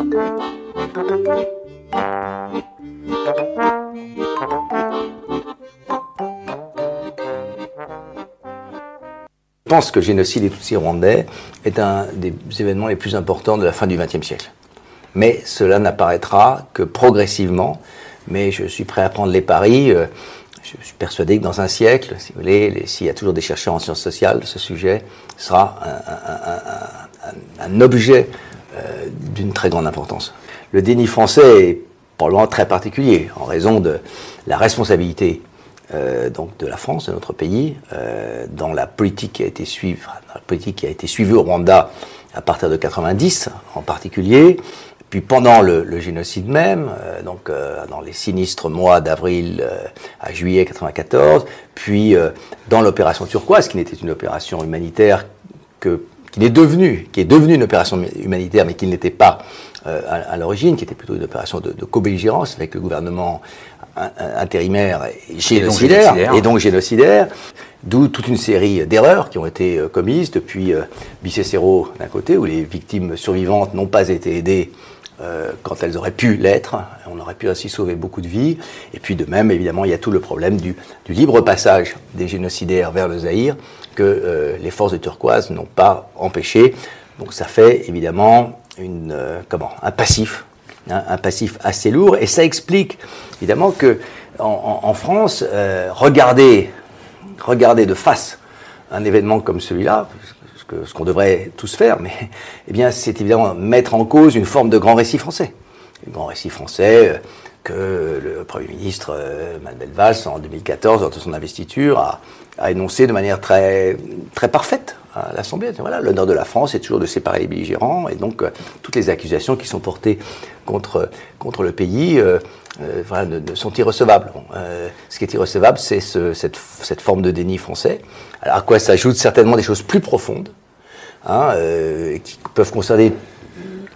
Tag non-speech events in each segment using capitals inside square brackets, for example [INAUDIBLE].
Je pense que le génocide des Tutsis rwandais est un des événements les plus importants de la fin du XXe siècle. Mais cela n'apparaîtra que progressivement. Mais je suis prêt à prendre les paris. Euh, je suis persuadé que dans un siècle, si vous voulez, s'il y a toujours des chercheurs en sciences sociales, ce sujet sera un, objet euh, d'une très grande importance. Le déni français est probablement très particulier en raison de la responsabilité euh, donc de la France, de notre pays, euh, dans la politique qui a été suivie, au Rwanda à partir de 90 en particulier, puis pendant le, génocide même, donc dans les sinistres mois d'avril à juillet 94, puis dans l'opération turquoise, qui n'était une opération humanitaire que qui est devenue, qui est devenue une opération humanitaire, mais qui n'était pas à, l'origine, qui était plutôt une opération de, de co-belligérance avec le gouvernement intérimaire et génocidaire, et donc génocidaire, d'où toute une série d'erreurs qui ont été euh, commises depuis euh, Bicécero d'un côté, où les victimes survivantes n'ont pas été aidées euh, quand elles auraient pu l'être. On aurait pu ainsi sauver beaucoup de vies. Et puis de même, évidemment, il y a tout le problème du, libre passage des génocidaires vers le Zaïre que les forces de Turquoise n'ont pas empêché. Donc ça fait évidemment une, comment, un passif Hein, un passif assez lourd. Et ça explique évidemment que en, France, euh, regarder, regarder de face un événement comme celui-là, ce qu'on devrait tous faire, mais [LAUGHS] eh bien, c'est évidemment mettre en cause une forme de grand récit français. Un grand récit français euh, que le Premier ministre euh, Manuel Valls, en 2014, lors de son investiture, a, a énoncé de manière très, très parfaite à l'Assemblée. Voilà, l'honneur de la France est toujours de séparer les belligérants, et donc euh, toutes les accusations qui sont portées contre, contre le pays euh, euh, sont irrecevables. ce qui est irrecevable, c'est ce, cette, cette, forme de déni français, à quoi s'ajoutent certainement des choses plus profondes, hein, qui peuvent concerner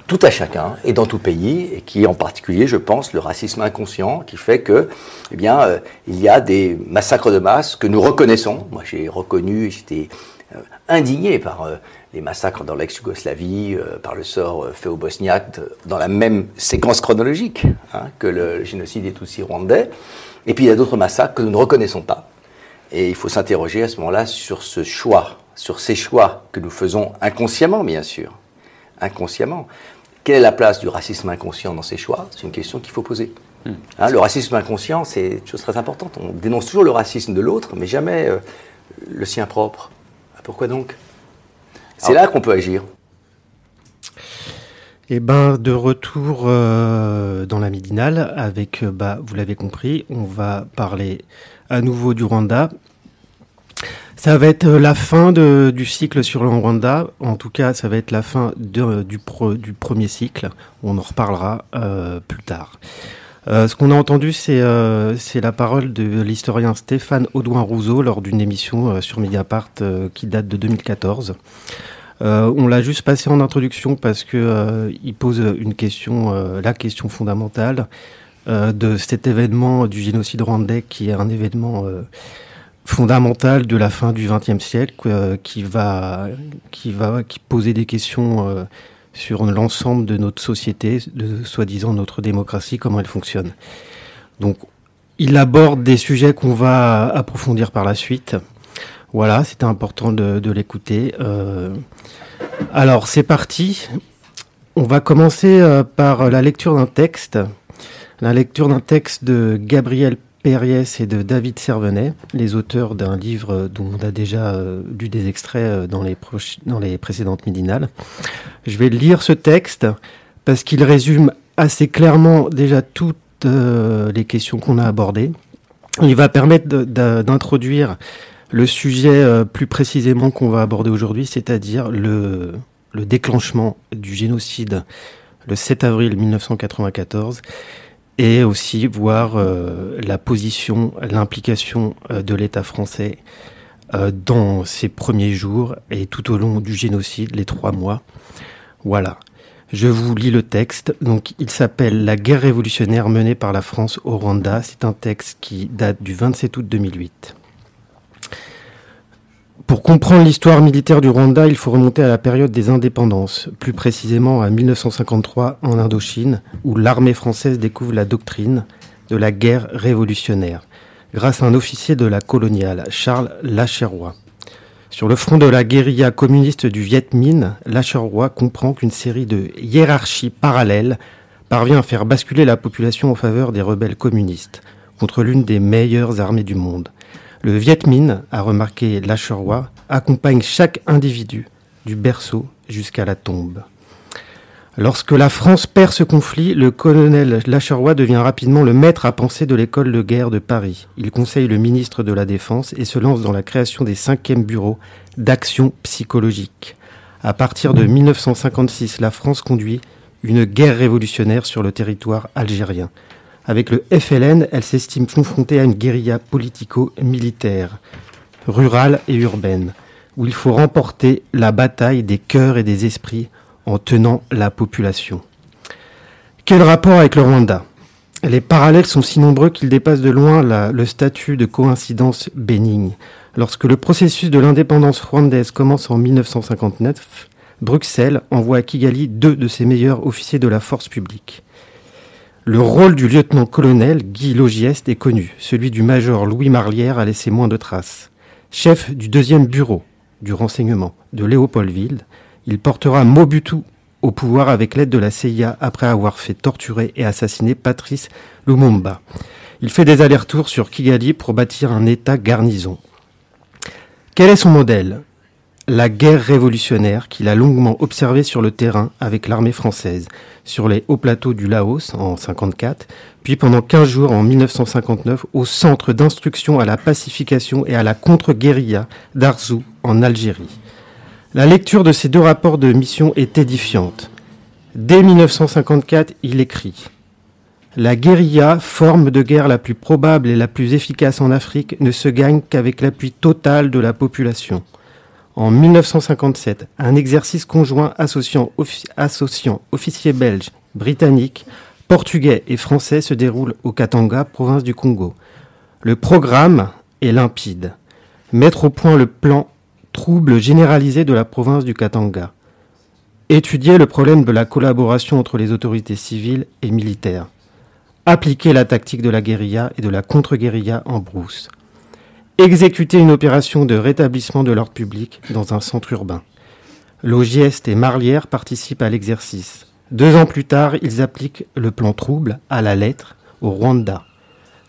tout à chacun et dans tout pays, et qui en particulier, je pense, le racisme inconscient, qui fait que, eh bien, il y a des massacres de masse que nous reconnaissons. Moi, j'ai reconnu, j'étais euh, indigné par euh, les massacres dans l'ex-Yougoslavie, euh, par le sort fait aux Bosniaques, dans la même séquence chronologique hein, que le génocide des Tutsis rwandais. Et puis il y a d'autres massacres que nous ne reconnaissons pas. Et il faut s'interroger à ce moment-là sur ce choix, sur ces choix que nous faisons inconsciemment, bien sûr. Inconsciemment. Quelle est la place du racisme inconscient dans ces choix? C'est une question qu'il faut poser. Hmm. Hein, le racisme inconscient, c'est une chose très importante. On dénonce toujours le racisme de l'autre, mais jamais le sien propre. Pourquoi donc? C'est là qu'on peut agir. Eh ben, de retour euh, dans la midinale, avec, euh, bah, vous l'avez compris, on va parler à nouveau du Rwanda. Ça va être la fin du cycle sur le Rwanda. En tout cas, ça va être la fin du, du, premier cycle. On en reparlera euh, plus tard. Euh, ce qu'on a entendu, euh, c'est la parole de l'historien Stéphane Audouin-Rousseau lors d'une émission euh, sur Mediapart qui date de 2014. on l'a juste passé en introduction parce que il pose une question, la question fondamentale de cet événement du génocide rwandais, qui est un événement fondamental de la fin du XXe siècle, qui va, qui va, qui poser des questions sur l'ensemble de notre société, de soi-disant notre démocratie, comment elle fonctionne. Donc, il aborde des sujets qu'on va approfondir par la suite. Voilà, c'était important de, l'écouter. Euh, alors, c'est parti. On va commencer euh, par la lecture d'un texte. La lecture d'un texte de Gabriel Perriès et de David Servenet, les auteurs d'un livre dont on a déjà euh, lu des extraits euh, dans les, dans les précédentes midinales. Je vais lire ce texte parce qu'il résume assez clairement déjà toutes euh, les questions qu'on a abordées. Il va permettre d'introduire le sujet plus précisément qu'on va aborder aujourd'hui, c'est-à-dire le déclenchement du génocide le 7 avril 1994, et aussi voir la position, l'implication de l'État français dans ces premiers jours et tout au long du génocide, les trois mois. Voilà. Je vous lis le texte. Donc, il s'appelle La guerre révolutionnaire menée par la France au Rwanda. C'est un texte qui date du 27 août 2008. Pour comprendre l'histoire militaire du Rwanda, il faut remonter à la période des indépendances, plus précisément à 1953 en Indochine, où l'armée française découvre la doctrine de la guerre révolutionnaire, grâce à un officier de la coloniale, Charles Lacheroy. Sur le front de la guérilla communiste du Viet Minh, Lacheroy comprend qu'une série de hiérarchies parallèles parvient à faire basculer la population en faveur des rebelles communistes, contre l'une des meilleures armées du monde. Le Viet Minh, a remarqué Lacheroy, accompagne chaque individu du berceau jusqu'à la tombe. Lorsque la France perd ce conflit, le colonel Lacheroy devient rapidement le maître à penser de l'école de guerre de Paris. Il conseille le ministre de la Défense et se lance dans la création des cinquièmes bureaux d'action psychologique. À partir de 1956, la France conduit une guerre révolutionnaire sur le territoire algérien. Avec le FLN, elle s'estime confrontée à une guérilla politico-militaire, rurale et urbaine, où il faut remporter la bataille des cœurs et des esprits en tenant la population. Quel rapport avec le Rwanda? Les parallèles sont si nombreux qu'ils dépassent de loin le statut de coïncidence bénigne. Lorsque le processus de l'indépendance rwandaise commence en 1959, Bruxelles envoie à Kigali deux de ses meilleurs officiers de la force publique. Le rôle du lieutenant-colonel Guy Logieste est connu. Celui du major Louis Marlière a laissé moins de traces. Chef du deuxième bureau du renseignement de Léopoldville, il portera Mobutu au pouvoir avec l'aide de la CIA après avoir fait torturer et assassiner Patrice Lumumba. Il fait des allers-retours sur Kigali pour bâtir un État garnison. Quel est son modèle? La guerre révolutionnaire qu'il a longuement observée sur le terrain avec l'armée française, sur les hauts plateaux du Laos en 54, puis pendant 15 jours en 1959 au centre d'instruction à la pacification et à la contre-guérilla d'Arzou en Algérie. La lecture de ces deux rapports de mission est édifiante. Dès 1954, il écrit La guérilla, forme de guerre la plus probable et la plus efficace en Afrique, ne se gagne qu'avec l'appui total de la population. En 1957, un exercice conjoint associant, officiers belges, britanniques, portugais et français se déroule au Katanga, province du Congo. Le programme est limpide. Mettre au point le plan trouble généralisé de la province du Katanga. Étudier le problème de la collaboration entre les autorités civiles et militaires. Appliquer la tactique de la guérilla et de la contre-guérilla en brousse exécuter une opération de rétablissement de l'ordre public dans un centre urbain. Logieste et Marlière participent à l'exercice. Deux ans plus tard, ils appliquent le plan trouble à la lettre au Rwanda.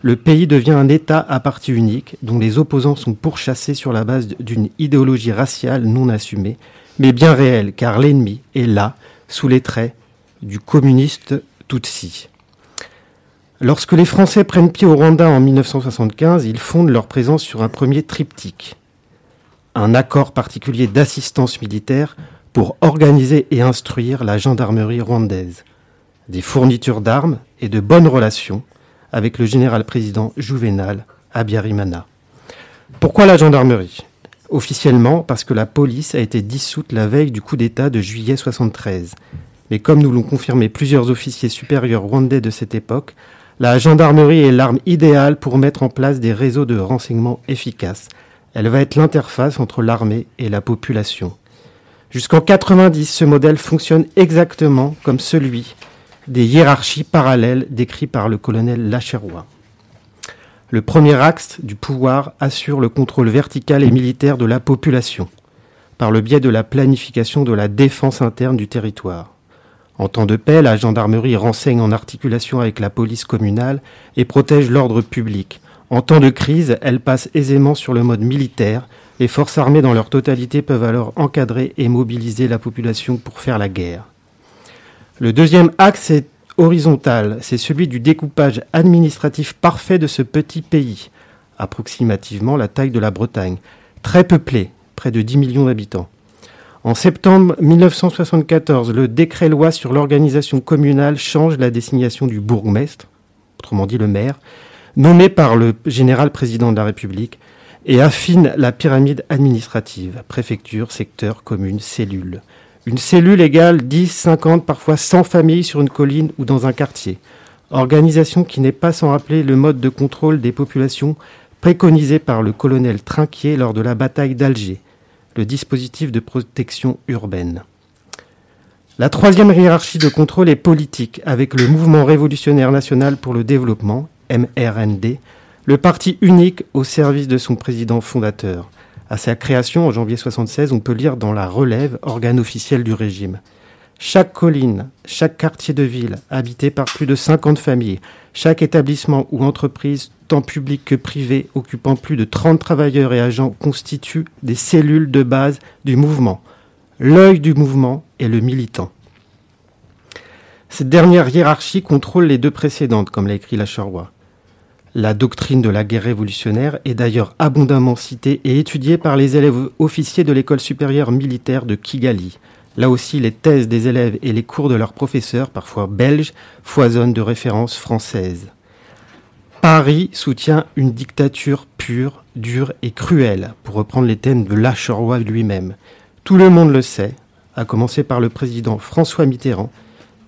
Le pays devient un État à partie unique dont les opposants sont pourchassés sur la base d'une idéologie raciale non assumée, mais bien réelle, car l'ennemi est là, sous les traits du communiste Tutsi. Lorsque les Français prennent pied au Rwanda en 1975, ils fondent leur présence sur un premier triptyque. Un accord particulier d'assistance militaire pour organiser et instruire la gendarmerie rwandaise. Des fournitures d'armes et de bonnes relations avec le général-président Juvenal Abiyarimana. Pourquoi la gendarmerie? Officiellement parce que la police a été dissoute la veille du coup d'État de juillet 73. Mais comme nous l'ont confirmé plusieurs officiers supérieurs rwandais de cette époque, la gendarmerie est l'arme idéale pour mettre en place des réseaux de renseignement efficaces. Elle va être l'interface entre l'armée et la population. Jusqu'en 90, ce modèle fonctionne exactement comme celui des hiérarchies parallèles décrits par le colonel Lacheroy. Le premier axe du pouvoir assure le contrôle vertical et militaire de la population, par le biais de la planification de la défense interne du territoire. En temps de paix, la gendarmerie renseigne en articulation avec la police communale et protège l'ordre public. En temps de crise, elle passe aisément sur le mode militaire. Les forces armées dans leur totalité peuvent alors encadrer et mobiliser la population pour faire la guerre. Le deuxième axe est horizontal, c'est celui du découpage administratif parfait de ce petit pays, approximativement la taille de la Bretagne, très peuplé, près de 10 millions d'habitants. En septembre 1974, le décret loi sur l'organisation communale change la désignation du bourgmestre, autrement dit le maire, nommé par le général président de la République, et affine la pyramide administrative, préfecture, secteur, commune, cellule. Une cellule égale 10, 50, parfois 100 familles sur une colline ou dans un quartier. Organisation qui n'est pas sans rappeler le mode de contrôle des populations préconisé par le colonel Trinquier lors de la bataille d'Alger, le dispositif de protection urbaine. La troisième hiérarchie de contrôle est politique, avec le Mouvement révolutionnaire national pour le développement, MRND, le parti unique au service de son président fondateur. À sa création en janvier 1976, on peut lire dans la Relève, organe officiel du régime. Chaque colline, chaque quartier de ville, habité par plus de 50 familles, chaque établissement ou entreprise, tant public que privé, occupant plus de 30 travailleurs et agents, constitue des cellules de base du mouvement. L'œil du mouvement est le militant. Cette dernière hiérarchie contrôle les deux précédentes, comme l'a écrit la Charrois. La doctrine de la guerre révolutionnaire est d'ailleurs abondamment citée et étudiée par les élèves officiers de l'école supérieure militaire de Kigali. Là aussi, les thèses des élèves et les cours de leurs professeurs, parfois belges, foisonnent de références françaises. Paris soutient une dictature pure, dure et cruelle, pour reprendre les thèmes de Lachoroy lui-même. Tout le monde le sait, à commencer par le président François Mitterrand,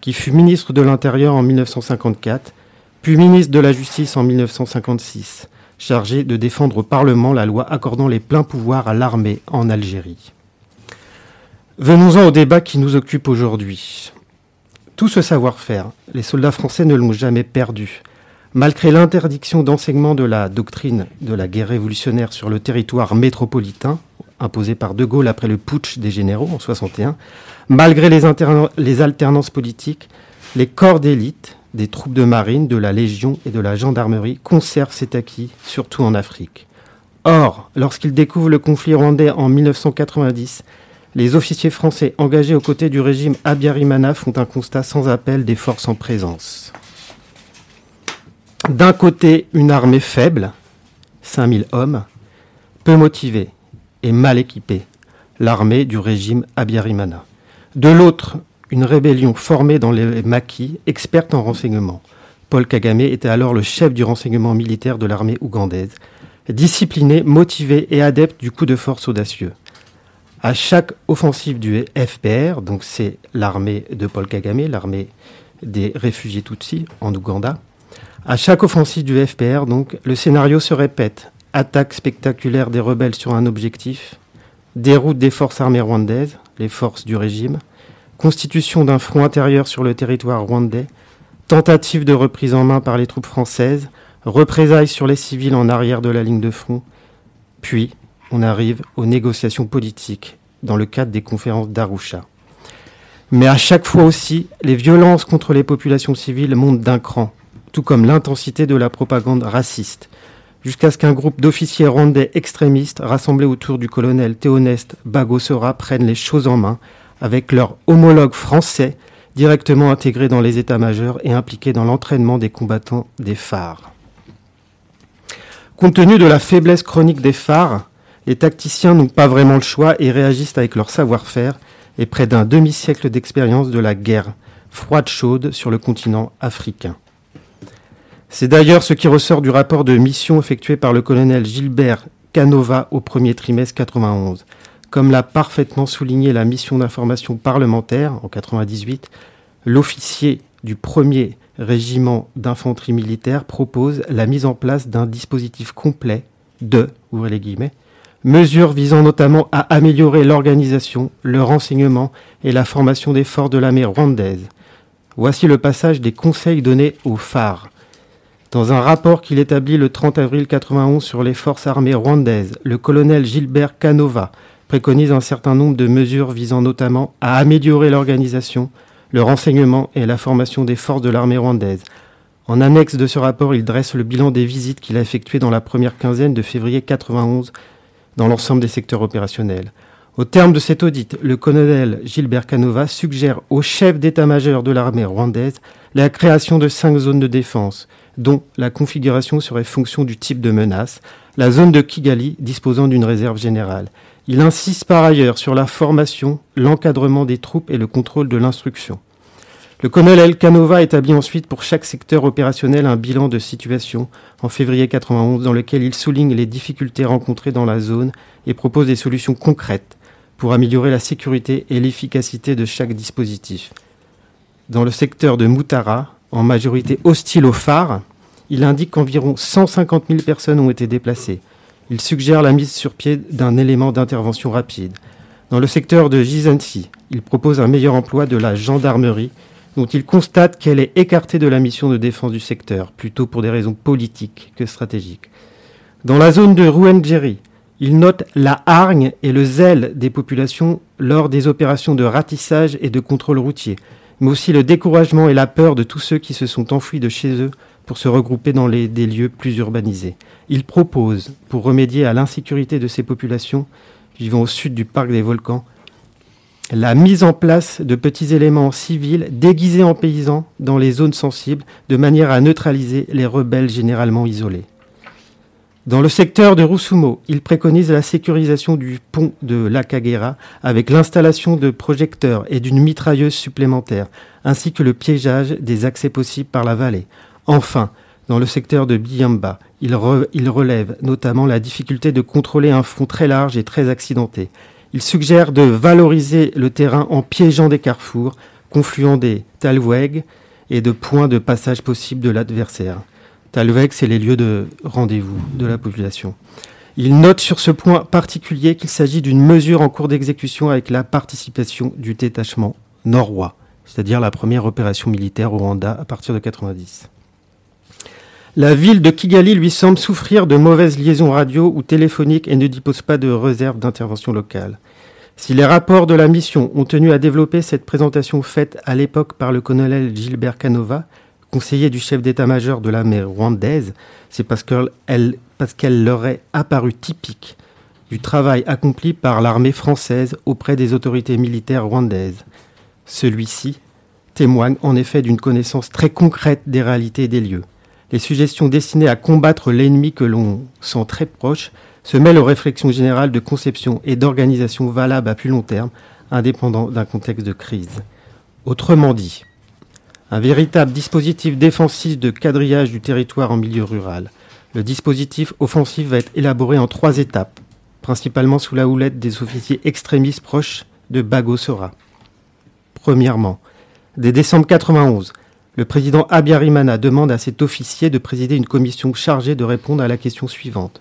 qui fut ministre de l'Intérieur en 1954 puis ministre de la Justice en 1956, chargé de défendre au Parlement la loi accordant les pleins pouvoirs à l'armée en Algérie. Venons-en au débat qui nous occupe aujourd'hui. Tout ce savoir-faire, les soldats français ne l'ont jamais perdu. Malgré l'interdiction d'enseignement de la doctrine de la guerre révolutionnaire sur le territoire métropolitain, imposée par De Gaulle après le putsch des généraux en 61, malgré les, alternances politiques, les corps d'élite, des troupes de marine, de la Légion et de la gendarmerie conservent cet acquis, surtout en Afrique. Or, lorsqu'ils découvrent le conflit rwandais en 1990, les officiers français engagés aux côtés du régime Abiyarimana font un constat sans appel des forces en présence. D'un côté, une armée faible, 5000 hommes, peu motivée et mal équipée, l'armée du régime Abiyarimana. De l'autre, une rébellion formée dans les maquis, experte en renseignement. Paul Kagame était alors le chef du renseignement militaire de l'armée ougandaise, discipliné, motivé et adepte du coup de force audacieux. À chaque offensive du FPR, donc c'est l'armée de Paul Kagame, l'armée des réfugiés Tutsis en Ouganda, à chaque offensive du FPR, donc, le scénario se répète. Attaque spectaculaire des rebelles sur un objectif, déroute des forces armées rwandaises, les forces du régime, constitution d'un front intérieur sur le territoire rwandais, tentative de reprise en main par les troupes françaises, représailles sur les civils en arrière de la ligne de front, puis on arrive aux négociations politiques dans le cadre des conférences d'Arusha. Mais à chaque fois aussi, les violences contre les populations civiles montent d'un cran, tout comme l'intensité de la propagande raciste, jusqu'à ce qu'un groupe d'officiers rwandais extrémistes rassemblés autour du colonel Théoneste Bagosora prennent les choses en main avec leurs homologues français directement intégrés dans les états-majors et impliqués dans l'entraînement des combattants des phares. Compte tenu de la faiblesse chronique des phares, les tacticiens n'ont pas vraiment le choix et réagissent avec leur savoir-faire et près d'un demi-siècle d'expérience de la guerre froide chaude sur le continent africain. C'est d'ailleurs ce qui ressort du rapport de mission effectué par le colonel Gilbert Canova au premier trimestre 91. Comme l'a parfaitement souligné la mission d'information parlementaire en 98, l'officier du premier régiment d'infanterie militaire propose la mise en place d'un dispositif complet de, mesures visant notamment à améliorer l'organisation, le renseignement et la formation des forces de l'armée rwandaise. Voici le passage des conseils donnés aux phares. Dans un rapport qu'il établit le 30 avril 91 sur les forces armées rwandaises, le colonel Gilbert Canova préconise un certain nombre de mesures visant notamment à améliorer l'organisation, le renseignement et la formation des forces de l'armée rwandaise. En annexe de ce rapport, il dresse le bilan des visites qu'il a effectuées dans la première quinzaine de février 91 dans l'ensemble des secteurs opérationnels. Au terme de cet audit, le colonel Gilbert Canova suggère au chef d'état-major de l'armée rwandaise la création de cinq zones de défense, dont la configuration serait fonction du type de menace, la zone de Kigali disposant d'une réserve générale. Il insiste par ailleurs sur la formation, l'encadrement des troupes et le contrôle de l'instruction. Le colonel Canova établit ensuite pour chaque secteur opérationnel un bilan de situation en février 91 dans lequel il souligne les difficultés rencontrées dans la zone et propose des solutions concrètes pour améliorer la sécurité et l'efficacité de chaque dispositif. Dans le secteur de Moutara, en majorité hostile au phare, il indique qu'environ 150 000 personnes ont été déplacées. Il suggère la mise sur pied d'un élément d'intervention rapide. Dans le secteur de Gizansi, il propose un meilleur emploi de la gendarmerie dont il constate qu'elle est écartée de la mission de défense du secteur, plutôt pour des raisons politiques que stratégiques. Dans la zone de Rouengeri, il note la hargne et le zèle des populations lors des opérations de ratissage et de contrôle routier, mais aussi le découragement et la peur de tous ceux qui se sont enfuis de chez eux pour se regrouper dans des lieux plus urbanisés. Il propose, pour remédier à l'insécurité de ces populations vivant au sud du parc des volcans, la mise en place de petits éléments civils déguisés en paysans dans les zones sensibles de manière à neutraliser les rebelles généralement isolés. Dans le secteur de Rusumo, il préconise la sécurisation du pont de l'Akagera avec l'installation de projecteurs et d'une mitrailleuse supplémentaire, ainsi que le piégeage des accès possibles par la vallée. Enfin, dans le secteur de Biyamba, il, relève notamment la difficulté de contrôler un front très large et très accidenté. Il suggère de valoriser le terrain en piégeant des carrefours, confluant des talweg et de points de passage possibles de l'adversaire. Talweg, c'est les lieux de rendez-vous de la population. Il note sur ce point particulier qu'il s'agit d'une mesure en cours d'exécution avec la participation du détachement norrois, c'est-à-dire la première opération militaire au Rwanda à partir de 90. La ville de Kigali lui semble souffrir de mauvaises liaisons radio ou téléphoniques et ne dispose pas de réserve d'intervention locale. Si les rapports de la mission ont tenu à développer cette présentation faite à l'époque par le colonel Gilbert Canova, conseiller du chef d'état-major de l'armée rwandaise, c'est parce qu'elle qu'elle leur est apparue typique du travail accompli par l'armée française auprès des autorités militaires rwandaises. Celui-ci témoigne en effet d'une connaissance très concrète des réalités des lieux les suggestions destinées à combattre l'ennemi que l'on sent très proche se mêlent aux réflexions générales de conception et d'organisation valables à plus long terme, indépendant d'un contexte de crise. Autrement dit, un véritable dispositif défensif de quadrillage du territoire en milieu rural. Le dispositif offensif va être élaboré en trois étapes, principalement sous la houlette des officiers extrémistes proches de Bagosora. Premièrement, dès décembre 91, le président Abiyarimana demande à cet officier de présider une commission chargée de répondre à la question suivante.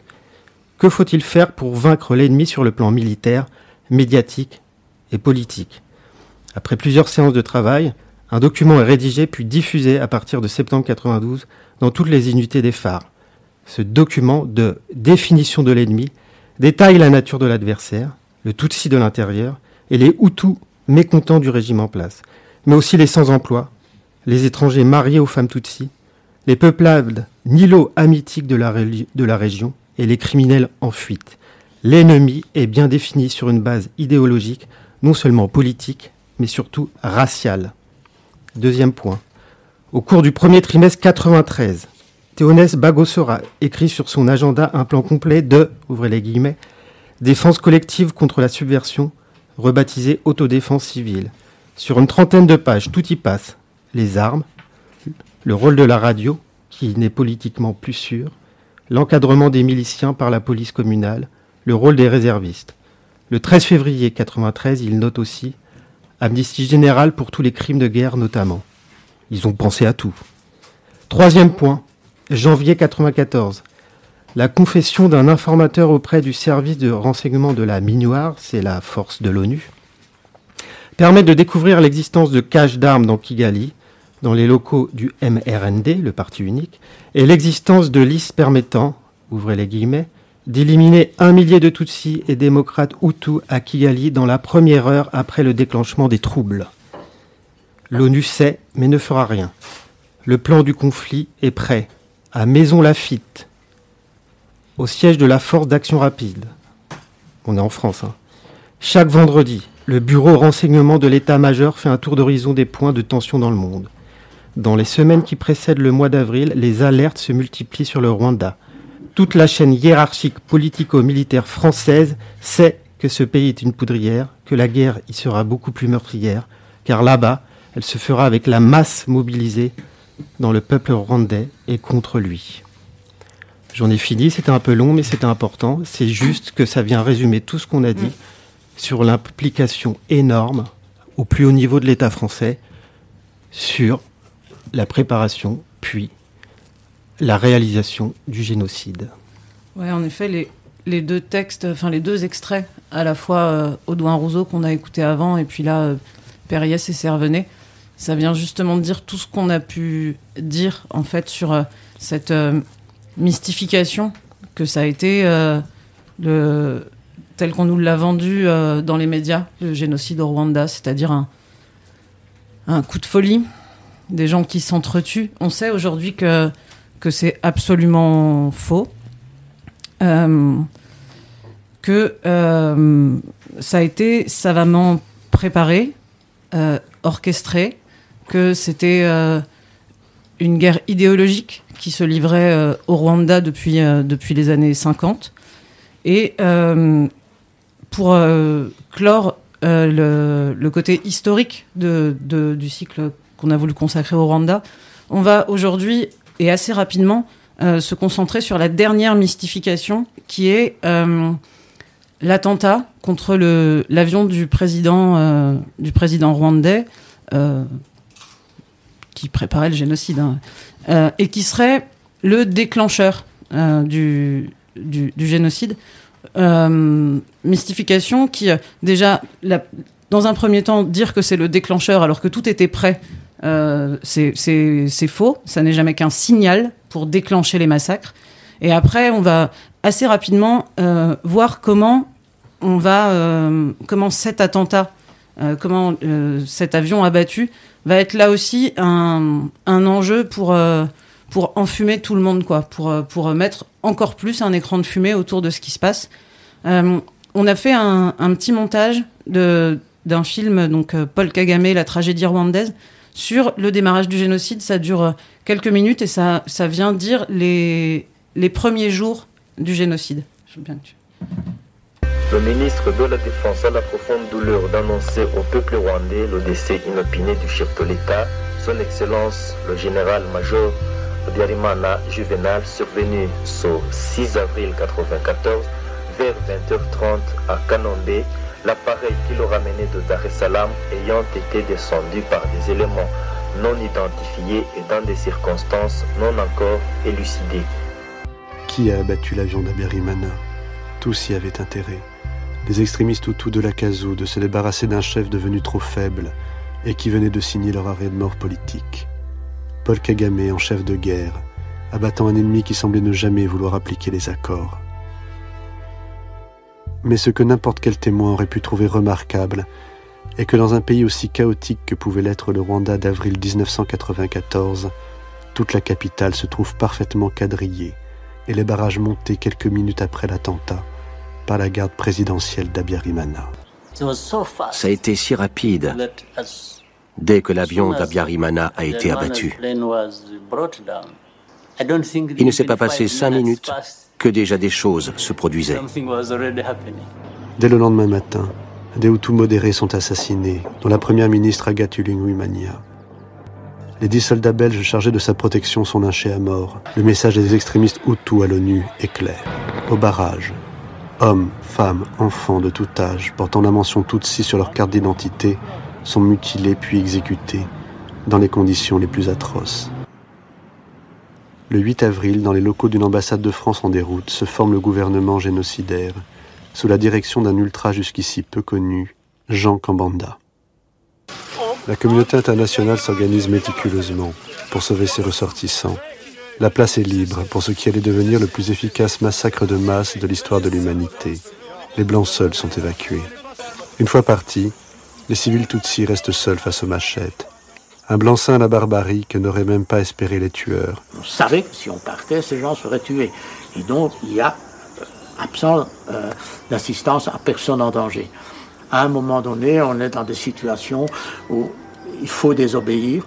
Que faut-il faire pour vaincre l'ennemi sur le plan militaire, médiatique et politique? Après plusieurs séances de travail, un document est rédigé puis diffusé à partir de septembre 92 dans toutes les unités des phares. Ce document de définition de l'ennemi détaille la nature de l'adversaire, le Tutsi de l'intérieur et les Hutus mécontents du régime en place, mais aussi les sans-emploi, les étrangers mariés aux femmes Tutsi, les peuplades nilo-amitiques de la, de la région et les criminels en fuite. L'ennemi est bien défini sur une base idéologique, non seulement politique, mais surtout raciale. Deuxième point. Au cours du premier trimestre 93, Théonès Bagosora écrit sur son agenda un plan complet de, ouvrez les guillemets, défense collective contre la subversion, rebaptisé autodéfense civile. Sur une trentaine de pages, tout y passe, les armes, le rôle de la radio, qui n'est politiquement plus sûr, l'encadrement des miliciens par la police communale, le rôle des réservistes. Le 13 février 1993, il note aussi amnistie générale pour tous les crimes de guerre notamment. Ils ont pensé à tout. Troisième point, janvier 1994. La confession d'un informateur auprès du service de renseignement de la Minoire, c'est la force de l'ONU, permet de découvrir l'existence de caches d'armes dans Kigali, dans les locaux du MRND, le parti unique, et l'existence de listes permettant, ouvrez les guillemets, d'éliminer un millier de Tutsis et démocrates Hutus à Kigali dans la première heure après le déclenchement des troubles. L'ONU sait, mais ne fera rien. Le plan du conflit est prêt, à Maison Lafitte, au siège de la Force d'Action Rapide. On est en France. Hein. Chaque vendredi, le bureau renseignement de l'état-major fait un tour d'horizon des points de tension dans le monde. Dans les semaines qui précèdent le mois d'avril, les alertes se multiplient sur le Rwanda. Toute la chaîne hiérarchique politico-militaire française sait que ce pays est une poudrière, que la guerre y sera beaucoup plus meurtrière, car là-bas, elle se fera avec la masse mobilisée dans le peuple rwandais et contre lui. J'en ai fini, c'était un peu long, mais c'était important. C'est juste que ça vient résumer tout ce qu'on a dit sur l'implication énorme, au plus haut niveau de l'État français, sur la préparation, puis la réalisation du génocide. Oui, en effet, les, les, deux textes, enfin les deux extraits, à la fois euh, Audouin Rousseau qu'on a écouté avant, et puis là, euh, Périès et Servenet, ça vient justement dire tout ce qu'on a pu dire en fait sur euh, cette euh, mystification que ça a été tel qu'on nous l'a vendu dans les médias, le génocide au Rwanda, c'est-à-dire un, un coup de folie, des gens qui s'entretuent. On sait aujourd'hui que, que c'est absolument faux. Euh, que euh, ça a été savamment préparé, euh, orchestré, que c'était une guerre idéologique qui se livrait au Rwanda depuis, depuis les années 50. Et pour clore le, côté historique du cycle qu'on a voulu consacrer au Rwanda, on va aujourd'hui et assez rapidement euh, se concentrer sur la dernière mystification qui est euh, l'attentat contre l'avion du président euh, du président rwandais qui préparait le génocide hein, et qui serait le déclencheur du, génocide. mystification qui déjà dans un premier temps dire que c'est le déclencheur alors que tout était prêt euh, c'est faux, ça n'est jamais qu'un signal pour déclencher les massacres. Et après, on va assez rapidement euh, voir comment on va, euh, comment cet attentat, comment cet avion abattu va être là aussi un, enjeu pour pour enfumer tout le monde, quoi, pour pour mettre encore plus un écran de fumée autour de ce qui se passe. on a fait un, un petit montage d'un film, donc Paul Kagame, la tragédie rwandaise, sur le démarrage du génocide. Ça dure euh, quelques minutes et ça, vient dire les, premiers jours du génocide. Le ministre de la Défense a la profonde douleur d'annoncer au peuple rwandais le décès inopiné du chef de l'État, son Excellence le général-major Biarimana Juvenal, survenu ce 6 avril 1994 vers 20h30 à Kanombe, l'appareil qui le ramenait de Dar es Salaam ayant été descendu par des éléments non identifiés et dans des circonstances non encore élucidées. Qui a abattu l'avion d'Abiyarimana Tous y avaient intérêt. Les extrémistes Hutus de la Kazoo de se débarrasser d'un chef devenu trop faible et qui venait de signer leur arrêt de mort politique. Paul Kagame en chef de guerre, abattant un ennemi qui semblait ne jamais vouloir appliquer les accords. Mais ce que n'importe quel témoin aurait pu trouver remarquable est que dans un pays aussi chaotique que pouvait l'être le Rwanda d'avril 1994, toute la capitale se trouve parfaitement quadrillée et les barrages montés quelques minutes après l'attentat par la garde présidentielle d'Abiyarimana. Ça a été si rapide dès que l'avion d'Abiyarimana a été abattu. Il ne s'est pas passé cinq minutes que déjà des choses se produisaient. Dès le lendemain matin, des Hutus modérés sont assassinés, dont la première ministre Agathe Ulinguimania. Les dix soldats belges chargés de sa protection sont lynchés à mort. Le message des extrémistes Hutus à l'ONU est clair. Au barrage, hommes, femmes, enfants de tout âge, portant la mention Tutsi sur leur carte d'identité, sont mutilés puis exécutés, dans les conditions les plus atroces. Le 8 avril, dans les locaux d'une ambassade de France en déroute, se forme le gouvernement génocidaire, sous la direction d'un ultra jusqu'ici peu connu, Jean Kambanda. La communauté internationale s'organise méticuleusement pour sauver ses ressortissants. La place est libre pour ce qui allait devenir le plus efficace massacre de masse de l'histoire de l'humanité. Les Blancs seuls sont évacués. Une fois partis, les civils Tutsis restent seuls face aux machettes. Un blanc-seing à la barbarie que n'auraient même pas espéré les tueurs. On savait que si on partait, ces gens seraient tués. Et donc, il y a euh, absence euh, d'assistance à personne en danger. À un moment donné, on est dans des situations où il faut désobéir.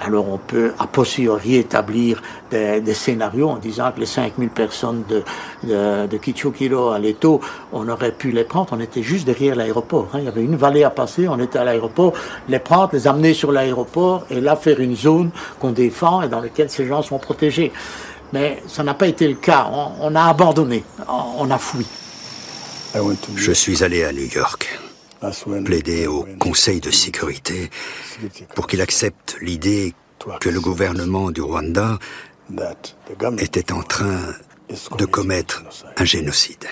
Alors on peut a posteriori établir des, scénarios en disant que les 5000 personnes de, de, de Kichukiro à Leto, on aurait pu les prendre, on était juste derrière l'aéroport. Hein. Il y avait une vallée à passer, on était à l'aéroport, les prendre, les amener sur l'aéroport et là faire une zone qu'on défend et dans laquelle ces gens sont protégés. Mais ça n'a pas été le cas, on, on a abandonné, on a fui. Je suis allé à New York plaider au Conseil de sécurité pour qu'il accepte l'idée que le gouvernement du Rwanda était en train de commettre un génocide.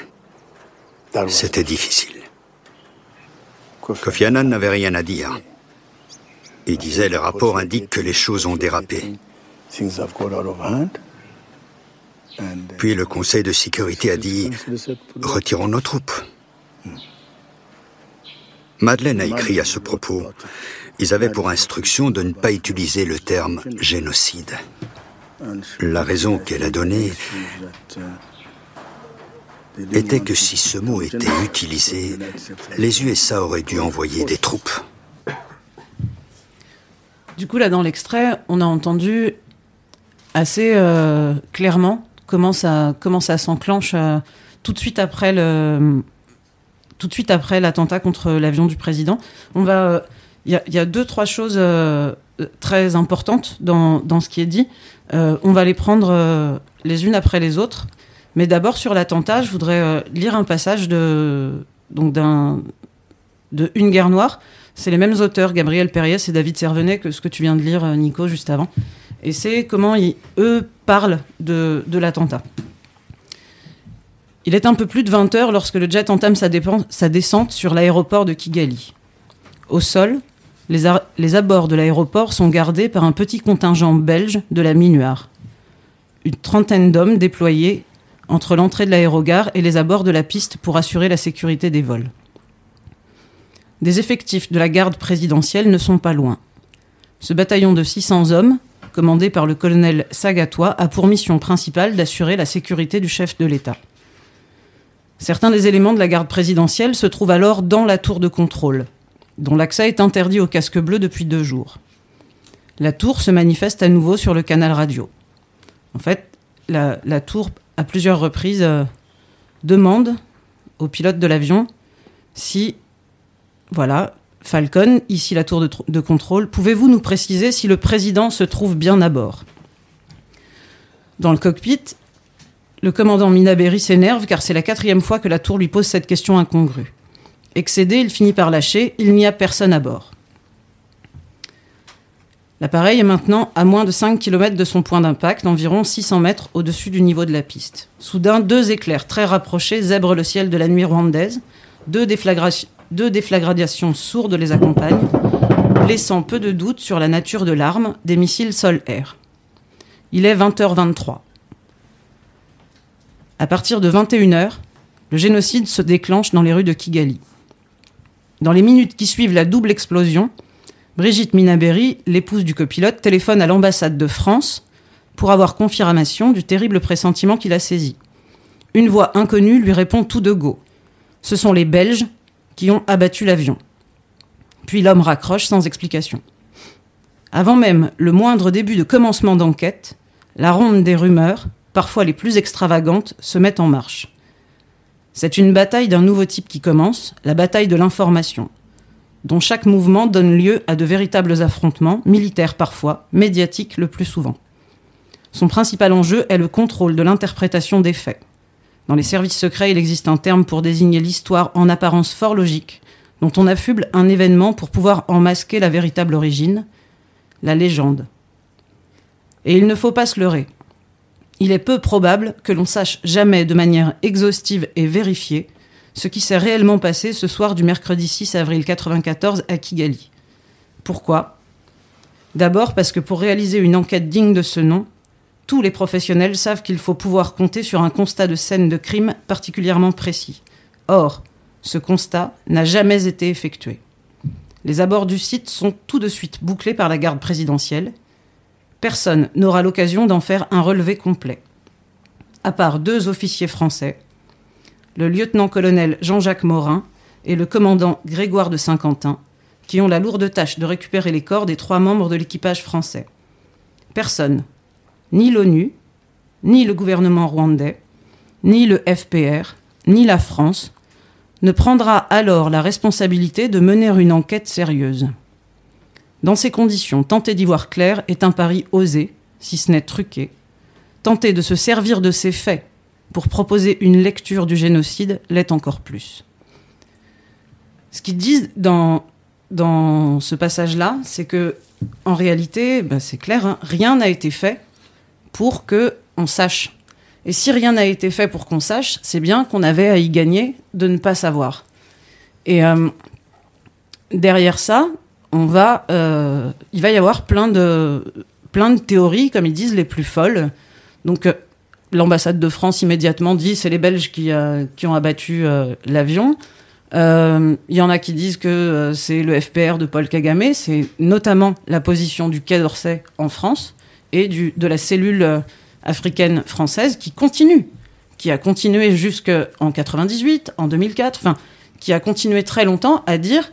C'était difficile. Kofi Annan n'avait rien à dire. Il disait le rapport indique que les choses ont dérapé. Puis le Conseil de sécurité a dit retirons nos troupes. Madeleine a écrit à ce propos. Ils avaient pour instruction de ne pas utiliser le terme génocide. La raison qu'elle a donnée était que si ce mot était utilisé, les USA auraient dû envoyer des troupes. Du coup, là, dans l'extrait, on a entendu assez euh, clairement comment ça, comment ça s'enclenche euh, tout de suite après le, tout de suite après l'attentat contre l'avion du président. On va, il y, a deux trois choses euh, très importantes dans, dans, ce qui est dit. Euh, on va les prendre euh, les unes après les autres. Mais d'abord sur l'attentat, je voudrais lire un passage de donc d'un de Une guerre noire. C'est les mêmes auteurs, Gabriel Perriès et David Servenet, que ce que tu viens de lire, Nico, juste avant. Et c'est comment ils, eux parlent de, de l'attentat. Il est un peu plus de 20 heures lorsque le jet entame sa, descente sur l'aéroport de Kigali. Au sol, les, abords de l'aéroport sont gardés par un petit contingent belge de la Minuar. Une trentaine d'hommes déployés entre l'entrée de l'aérogare et les abords de la piste pour assurer la sécurité des vols. Des effectifs de la garde présidentielle ne sont pas loin. Ce bataillon de 600 hommes, commandé par le colonel Sagatois, a pour mission principale d'assurer la sécurité du chef de l'État. Certains des éléments de la garde présidentielle se trouvent alors dans la tour de contrôle, dont l'accès est interdit aux casques bleus depuis deux jours. La tour se manifeste à nouveau sur le canal radio. En fait, la, tour, à plusieurs reprises, euh, demande au pilote de l'avion si, voilà, Falcon, ici la tour de contrôle, pouvez-vous nous préciser si le président se trouve bien à bord? Dans le cockpit, le commandant Minaberry s'énerve car c'est la quatrième fois que la tour lui pose cette question incongrue. Excédé, il finit par lâcher Il n'y a personne à bord. L'appareil est maintenant à moins de 5 km de son point d'impact, environ 600 mètres au-dessus du niveau de la piste. Soudain, deux éclairs très rapprochés zèbrent le ciel de la nuit rwandaise. Deux, deux déflagrations sourdes les accompagnent, laissant peu de doute sur la nature de l'arme des missiles sol-air. Il est 20h23. À partir de 21h, le génocide se déclenche dans les rues de Kigali. Dans les minutes qui suivent la double explosion, Brigitte Minaberry, l'épouse du copilote, téléphone à l'ambassade de France pour avoir confirmation du terrible pressentiment qu'il a saisi. Une voix inconnue lui répond tout de go. Ce sont les Belges qui ont abattu l'avion. Puis l'homme raccroche sans explication. Avant même le moindre début de commencement d'enquête, la ronde des rumeurs, parfois les plus extravagantes, se mettent en marche. C'est une bataille d'un nouveau type qui commence, la bataille de l'information, dont chaque mouvement donne lieu à de véritables affrontements, militaires parfois, médiatiques le plus souvent. Son principal enjeu est le contrôle de l'interprétation des faits. Dans les services secrets, il existe un terme pour désigner l'histoire en apparence fort logique, dont on affuble un événement pour pouvoir en masquer la véritable origine, la légende. Et il ne faut pas se leurrer il est peu probable que l'on sache jamais de manière exhaustive et vérifiée ce qui s'est réellement passé ce soir du mercredi 6 avril 1994 à Kigali. Pourquoi? D'abord parce que pour réaliser une enquête digne de ce nom, tous les professionnels savent qu'il faut pouvoir compter sur un constat de scène de crime particulièrement précis. Or, ce constat n'a jamais été effectué. Les abords du site sont tout de suite bouclés par la garde présidentielle personne n'aura l'occasion d'en faire un relevé complet. À part deux officiers français, le lieutenant-colonel Jean-Jacques Morin et le commandant Grégoire de Saint-Quentin, qui ont la lourde tâche de récupérer les corps des trois membres de l'équipage français. personne, ni l'ONU, ni le gouvernement rwandais, ni le FPR, ni la France, ne prendra alors la responsabilité de mener une enquête sérieuse. Dans ces conditions, tenter d'y voir clair est un pari osé, si ce n'est truqué. Tenter de se servir de ces faits pour proposer une lecture du génocide l'est encore plus. Ce qu'ils disent dans, ce passage-là, c'est que, en réalité, ben c'est clair, hein, rien n'a été fait pour que on sache. Et si rien n'a été fait pour qu'on sache, c'est bien qu'on avait à y gagner de ne pas savoir. Et euh, derrière ça, on va, euh, il va y avoir plein de, plein de théories, comme ils disent, les plus folles. Donc, euh, l'ambassade de France immédiatement dit c'est les Belges qui, qui ont abattu l'avion. Il y en a qui disent que c'est le FPR de Paul Kagame. C'est notamment la position du Quai d'Orsay en France et du, de la cellule africaine française qui continue, qui a continué jusqu'en 98, en 2004, enfin, qui a continué très longtemps à dire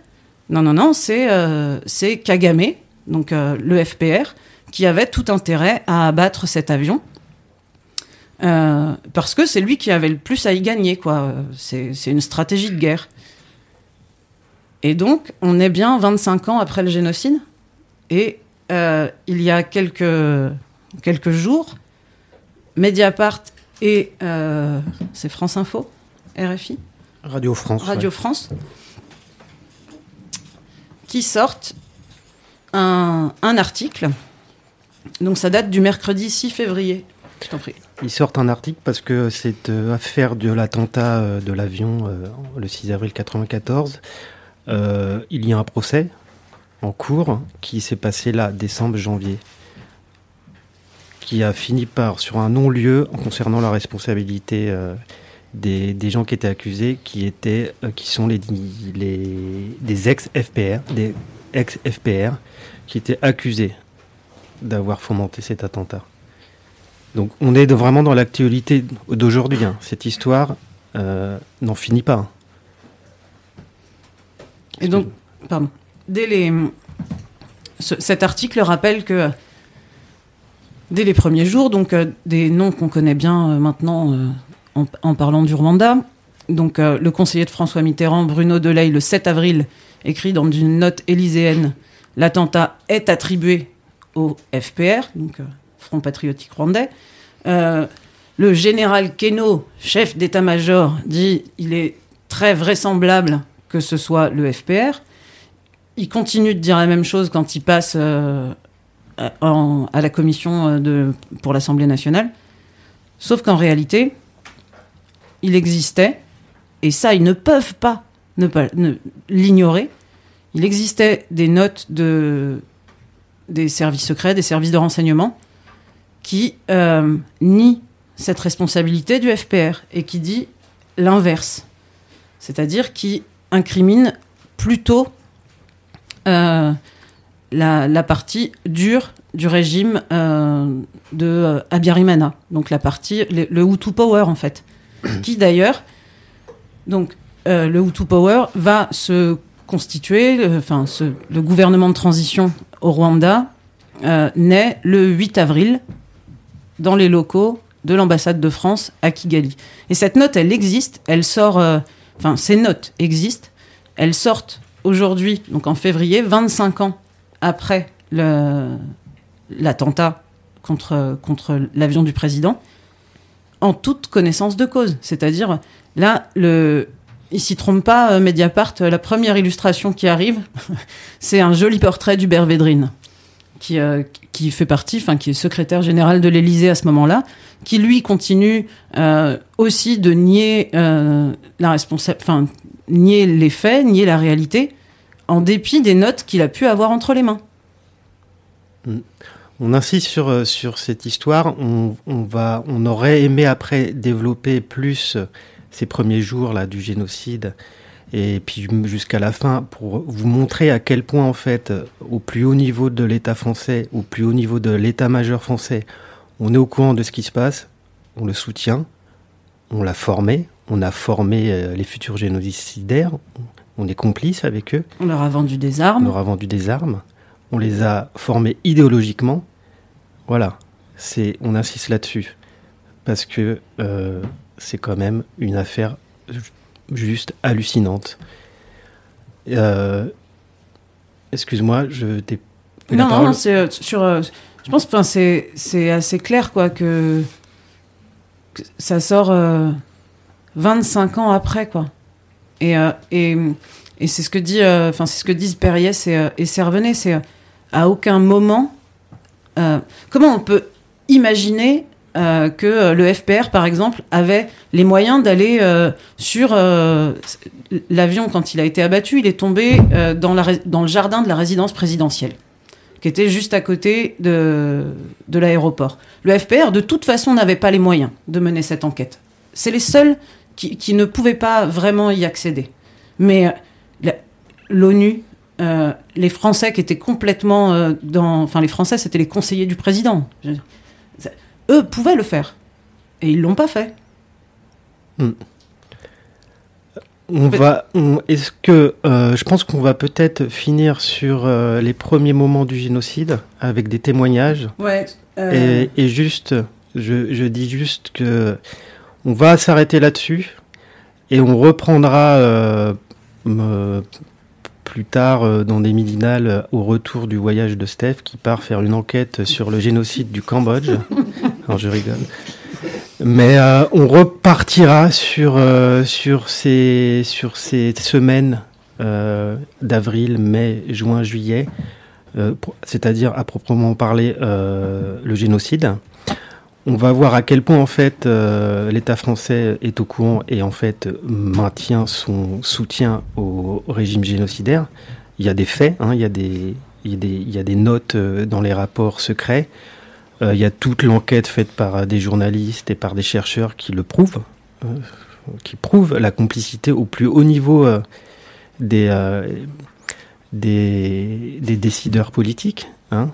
non, non, non, c'est euh, Kagame, donc euh, le FPR, qui avait tout intérêt à abattre cet avion. Euh, parce que c'est lui qui avait le plus à y gagner, quoi. C'est une stratégie de guerre. Et donc, on est bien 25 ans après le génocide. Et il y a quelques, quelques jours, Mediapart et c'est France Info, RFI Radio France. Radio France, qui sortent un, article. Donc ça date du mercredi 6 février. Je t'en prie. Ils sortent un article parce que cette euh, affaire de l'attentat euh, de l'avion le 6 avril 1994, il y a un procès en cours qui s'est passé là, décembre-janvier qui a fini par, sur un non-lieu concernant la responsabilité euh, des, gens qui étaient accusés, qui, étaient, euh, qui sont les, les des ex-FPR, des ex-FPR, qui étaient accusés d'avoir fomenté cet attentat. Donc on est vraiment dans l'actualité d'aujourd'hui. Hein. Cette histoire euh, n'en finit pas. Hein. Et donc, pardon, dès les... cet article rappelle que dès les premiers jours, donc euh, des noms qu'on connaît bien euh, maintenant euh, en, parlant du Rwanda. Donc le conseiller de François Mitterrand, Bruno Delay, le 7 avril, écrit dans une note élyséenne L'attentat est attribué au FPR, donc Front Patriotique Rwandais. le général Keno, chef d'état-major, dit il est très vraisemblable que ce soit le FPR. Il continue de dire la même chose quand il passe à la commission euh, pour l'Assemblée nationale. Sauf qu'en réalité, il existait, et ça, ils ne peuvent pas l'ignorer, il existait des notes de, des services secrets, des services de renseignement, qui euh, nient cette responsabilité du FPR et qui dit l'inverse. C'est-à-dire qui incrimine plutôt euh, la, partie dure du régime euh, de Abiyarimana, donc la partie, le, Hutu Power en fait, [CLEARS THROAT] qui d'ailleurs, donc euh, le Hutu Power va se constituer, enfin le gouvernement de transition au Rwanda naît le 8 avril dans les locaux de l'ambassade de France à Kigali. Et cette note, elle existe, elle sort, enfin ces notes existent, elles sortent aujourd'hui, donc en février, 25 ans après l'attentat contre, contre l'avion du président, en toute connaissance de cause. C'est-à-dire, là, le, il s'y trompe pas, euh, Mediapart, la première illustration qui arrive, [LAUGHS] c'est un joli portrait d'Hubert Védrine, qui, euh, qui fait partie, enfin, qui est secrétaire général de l'Élysée à ce moment-là, qui lui continue euh, aussi de nier la responsable, enfin, nier les faits, nier la réalité, en dépit des notes qu'il a pu avoir entre les mains. On insiste sur, euh, sur cette histoire. On, va, on aurait aimé après développer plus ces premiers jours là du génocide et puis jusqu'à la fin pour vous montrer à quel point en fait au plus haut niveau de l'État français, au plus haut niveau de l'État-major français, on est au courant de ce qui se passe, on le soutient, on l'a formé, on a formé euh, les futurs génocidaires, on est complice avec eux. On leur a vendu des armes. On leur a vendu des armes. On les a formés idéologiquement. Voilà, c'est, on insiste là-dessus. Parce que euh, c'est quand même une affaire juste hallucinante. Euh, excuse-moi, je t'ai. Non, non, non, c'est sur. je pense que c'est, c'est assez clair, quoi, que, ça sort 25 ans après, quoi. Et, et, et c'est ce que dit, enfin, c'est ce que disent Perriès et, et Servenet, c'est à aucun moment euh, comment on peut imaginer euh, que euh, le FPR, par exemple, avait les moyens d'aller sur l'avion quand il a été abattu. Il est tombé dans, le jardin de la résidence présidentielle, qui était juste à côté de, de l'aéroport. Le FPR, de toute façon, n'avait pas les moyens de mener cette enquête. C'est les seuls qui, ne pouvaient pas vraiment y accéder. Mais l'ONU euh, les Français qui étaient complètement euh, dans. Enfin, les Français, c'était les conseillers du président. eux pouvaient le faire. Et ils l'ont pas fait. Hmm. On va. Est-ce que. Euh, je pense qu'on va peut-être finir sur les premiers moments du génocide avec des témoignages. Ouais. Et, et, juste. Je, je, dis juste que. On va s'arrêter là-dessus. Et on reprendra plus tard euh, dans des midinales euh, au retour du voyage de Steph qui part faire une enquête sur le génocide du Cambodge. [LAUGHS] Alors je rigole. Mais euh, on repartira sur, sur, ces, sur ces semaines d'avril, mai, juin, juillet, c'est-à-dire à proprement parler le génocide. On va voir à quel point en fait euh, l'État français est au courant et en fait maintient son soutien au régime génocidaire. Il y a des faits, hein, il, y a des, notes euh, dans les rapports secrets. Euh, il y a toute l'enquête faite par des journalistes et par des chercheurs qui le prouvent, qui prouvent la complicité au plus haut niveau des, décideurs politiques. Hein.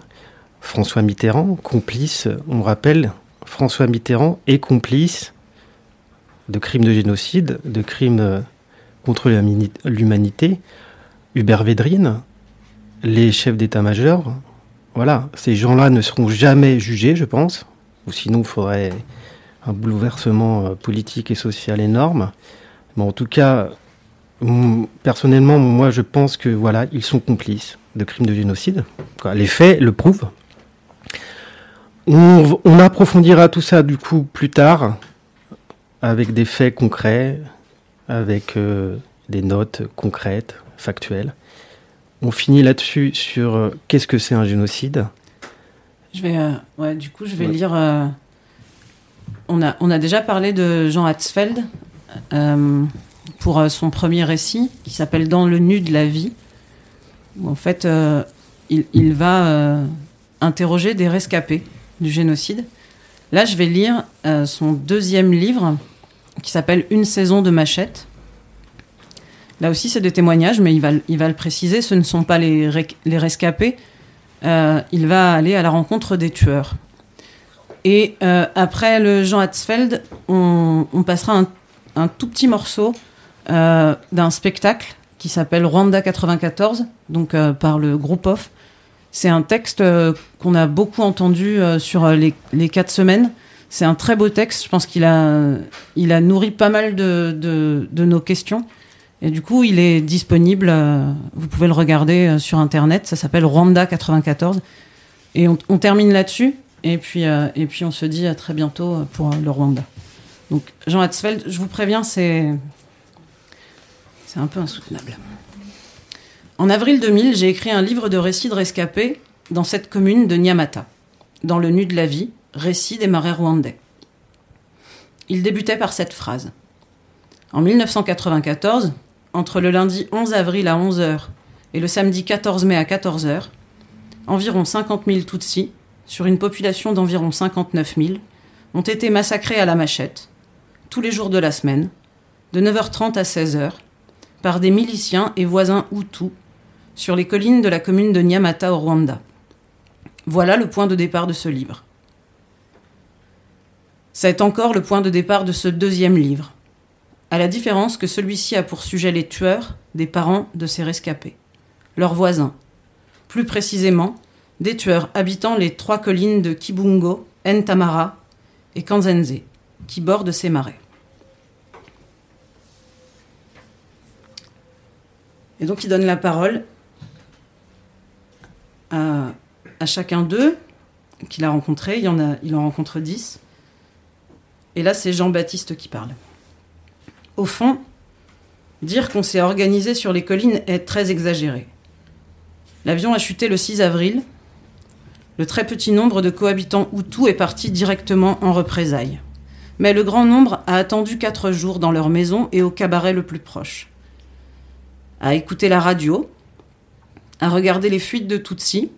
François Mitterrand, complice, on rappelle, François Mitterrand est complice de crimes de génocide, de crimes euh, contre l'humanité. Hubert Védrine, les chefs d'état-major, voilà, ces gens-là ne seront jamais jugés, je pense, ou sinon il faudrait un bouleversement euh, politique et social énorme. Mais en tout cas, personnellement, moi je pense que voilà, ils sont complices de crimes de génocide. Les faits le prouvent. On, approfondira tout ça du coup plus tard avec des faits concrets, avec euh, des notes concrètes, factuelles. On finit là-dessus sur euh, qu'est-ce que c'est un génocide? Je vais, euh, ouais, du coup, je vais lire. on a, on a déjà parlé de Jean Hatzfeld pour son premier récit qui s'appelle Dans le nu de la vie. en fait, il, il, va interroger des rescapés du génocide. Là, je vais lire euh, son deuxième livre qui s'appelle Une saison de machette. Là aussi, c'est des témoignages, mais il va, il va le préciser, ce ne sont pas les, les rescapés. Euh, il va aller à la rencontre des tueurs. Et euh, après le Jean Hatzfeld, on, passera un, un, tout petit morceau d'un spectacle qui s'appelle Rwanda 94, donc par le groupe OFF, c'est un texte euh, qu'on a beaucoup entendu euh, sur euh, les, quatre semaines. C'est un très beau texte. Je pense qu'il a, il a nourri pas mal de, de, nos questions. Et du coup, il est disponible. Vous pouvez le regarder sur Internet. Ça s'appelle Rwanda 94. Et on, termine là-dessus. Et puis, et puis, on se dit à très bientôt pour le Rwanda. Donc, Jean Hatzfeld, je vous préviens, c'est, c'est un peu insoutenable. En avril 2000, j'ai écrit un livre de récits de rescapés dans cette commune de Nyamata, dans le nu de la vie, récit des marais rwandais. Il débutait par cette phrase. En 1994, entre le lundi 11 avril à 11h et le samedi 14 mai à 14h, environ 50 000 Tutsis, sur une population d'environ 59 000, ont été massacrés à la machette, tous les jours de la semaine, de 9h30 à 16h, par des miliciens et voisins Hutus sur les collines de la commune de Nyamata au Rwanda. Voilà le point de départ de ce livre. C'est encore le point de départ de ce deuxième livre, à la différence que celui-ci a pour sujet les tueurs des parents de ces rescapés, leurs voisins, plus précisément des tueurs habitant les trois collines de Kibungo, Ntamara et Kanzenze, qui bordent ces marais. Et donc il donne la parole à, chacun d'eux qu'il a rencontré. Il, en en rencontre dix. Et là, c'est Jean-Baptiste qui parle. Au fond, dire qu'on s'est organisé sur les collines est très exagéré. L'avion a chuté le 6 avril. Le très petit nombre de cohabitants Hutus est parti directement en représailles. Mais le grand nombre a attendu quatre jours dans leur maison et au cabaret le plus proche. A écouté la radio, à regarder les fuites de Tutsi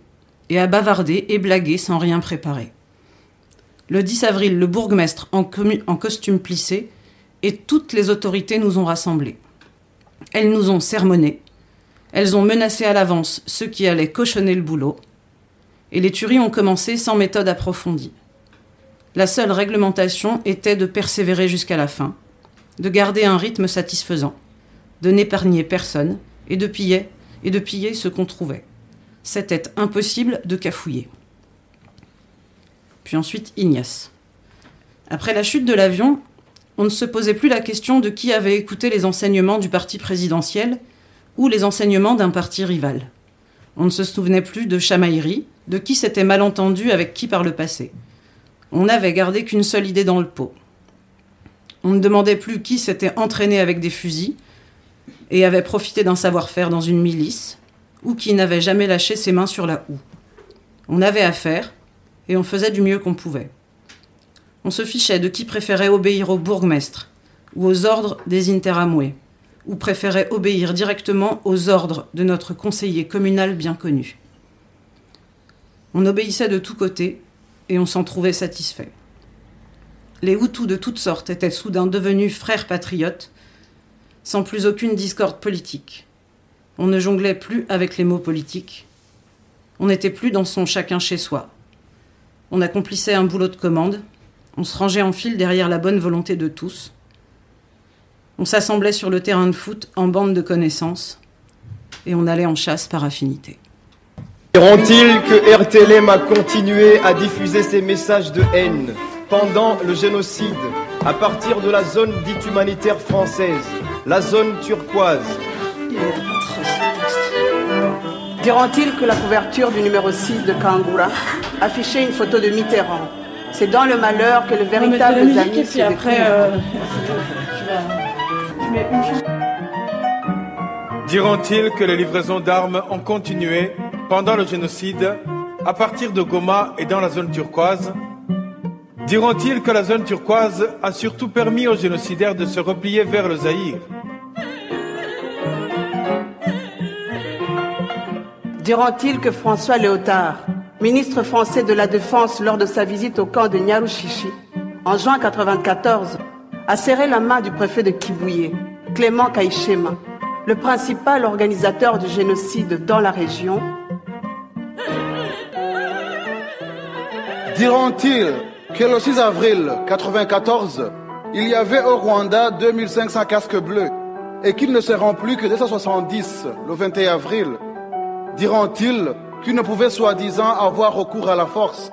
et à bavarder et blaguer sans rien préparer. Le 10 avril, le bourgmestre en, costume plissé et toutes les autorités nous ont rassemblés. Elles nous ont sermonnés, elles ont menacé à l'avance ceux qui allaient cochonner le boulot, et les tueries ont commencé sans méthode approfondie. La seule réglementation était de persévérer jusqu'à la fin, de garder un rythme satisfaisant, de n'épargner personne et de piller et de piller ce qu'on trouvait. C'était impossible de cafouiller. Puis ensuite Ignace. Après la chute de l'avion, on ne se posait plus la question de qui avait écouté les enseignements du parti présidentiel ou les enseignements d'un parti rival. On ne se souvenait plus de chamaillerie, de qui s'était mal entendu avec qui par le passé. On n'avait gardé qu'une seule idée dans le pot. On ne demandait plus qui s'était entraîné avec des fusils et avait profité d'un savoir-faire dans une milice, ou qui n'avait jamais lâché ses mains sur la houe. On avait affaire, et on faisait du mieux qu'on pouvait. On se fichait de qui préférait obéir au bourgmestre ou aux ordres des interamoués, ou préférait obéir directement aux ordres de notre conseiller communal bien connu. On obéissait de tous côtés et on s'en trouvait satisfait. Les Hutus de toutes sortes étaient soudain devenus frères patriotes, sans plus aucune discorde politique. On ne jonglait plus avec les mots politiques. On n'était plus dans son chacun chez soi. On accomplissait un boulot de commande. On se rangeait en file derrière la bonne volonté de tous. On s'assemblait sur le terrain de foot en bande de connaissances et on allait en chasse par affinité. Diront-ils que RTLM a continué à diffuser ses messages de haine pendant le génocide à partir de la zone dite humanitaire française, la zone turquoise. Diront-ils que la couverture du numéro 6 de Kangura affichait une photo de Mitterrand? C'est dans le malheur que le véritable ami se après, euh, [LAUGHS] Diront-ils que les livraisons d'armes ont continué pendant le génocide à partir de Goma et dans la zone turquoise? Diront-ils que la zone turquoise a surtout permis aux génocidaires de se replier vers le Zaïre Diront-ils que François Léotard, ministre français de la Défense lors de sa visite au camp de Nyarushishi, en juin 1994, a serré la main du préfet de Kibouye, Clément Kaïchema, le principal organisateur du génocide dans la région? Diront-ils que le 6 avril 1994, il y avait au Rwanda 2500 casques bleus et qu'ils ne seront plus que 270 le 21 avril. Diront-ils qu'ils ne pouvaient soi-disant avoir recours à la force?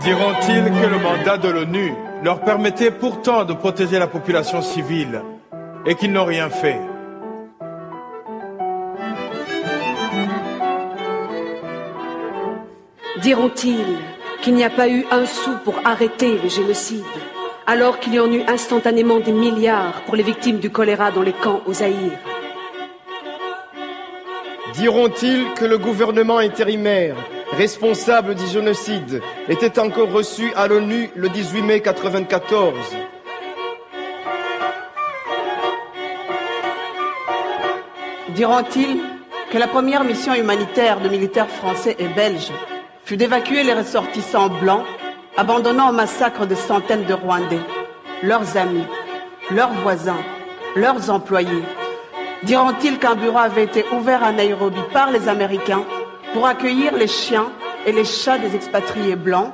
Diront-ils que le mandat de l'ONU leur permettait pourtant de protéger la population civile et qu'ils n'ont rien fait? Diront-ils qu'il n'y a pas eu un sou pour arrêter le génocide, alors qu'il y en eut instantanément des milliards pour les victimes du choléra dans les camps aux Zaïre Diront-ils que le gouvernement intérimaire responsable du génocide, était encore reçu à l'ONU le 18 mai 1994. Diront-ils que la première mission humanitaire de militaires français et belges fut d'évacuer les ressortissants blancs, abandonnant au massacre de centaines de Rwandais, leurs amis, leurs voisins, leurs employés. Diront-ils qu'un bureau avait été ouvert à Nairobi par les Américains pour accueillir les chiens et les chats des expatriés blancs?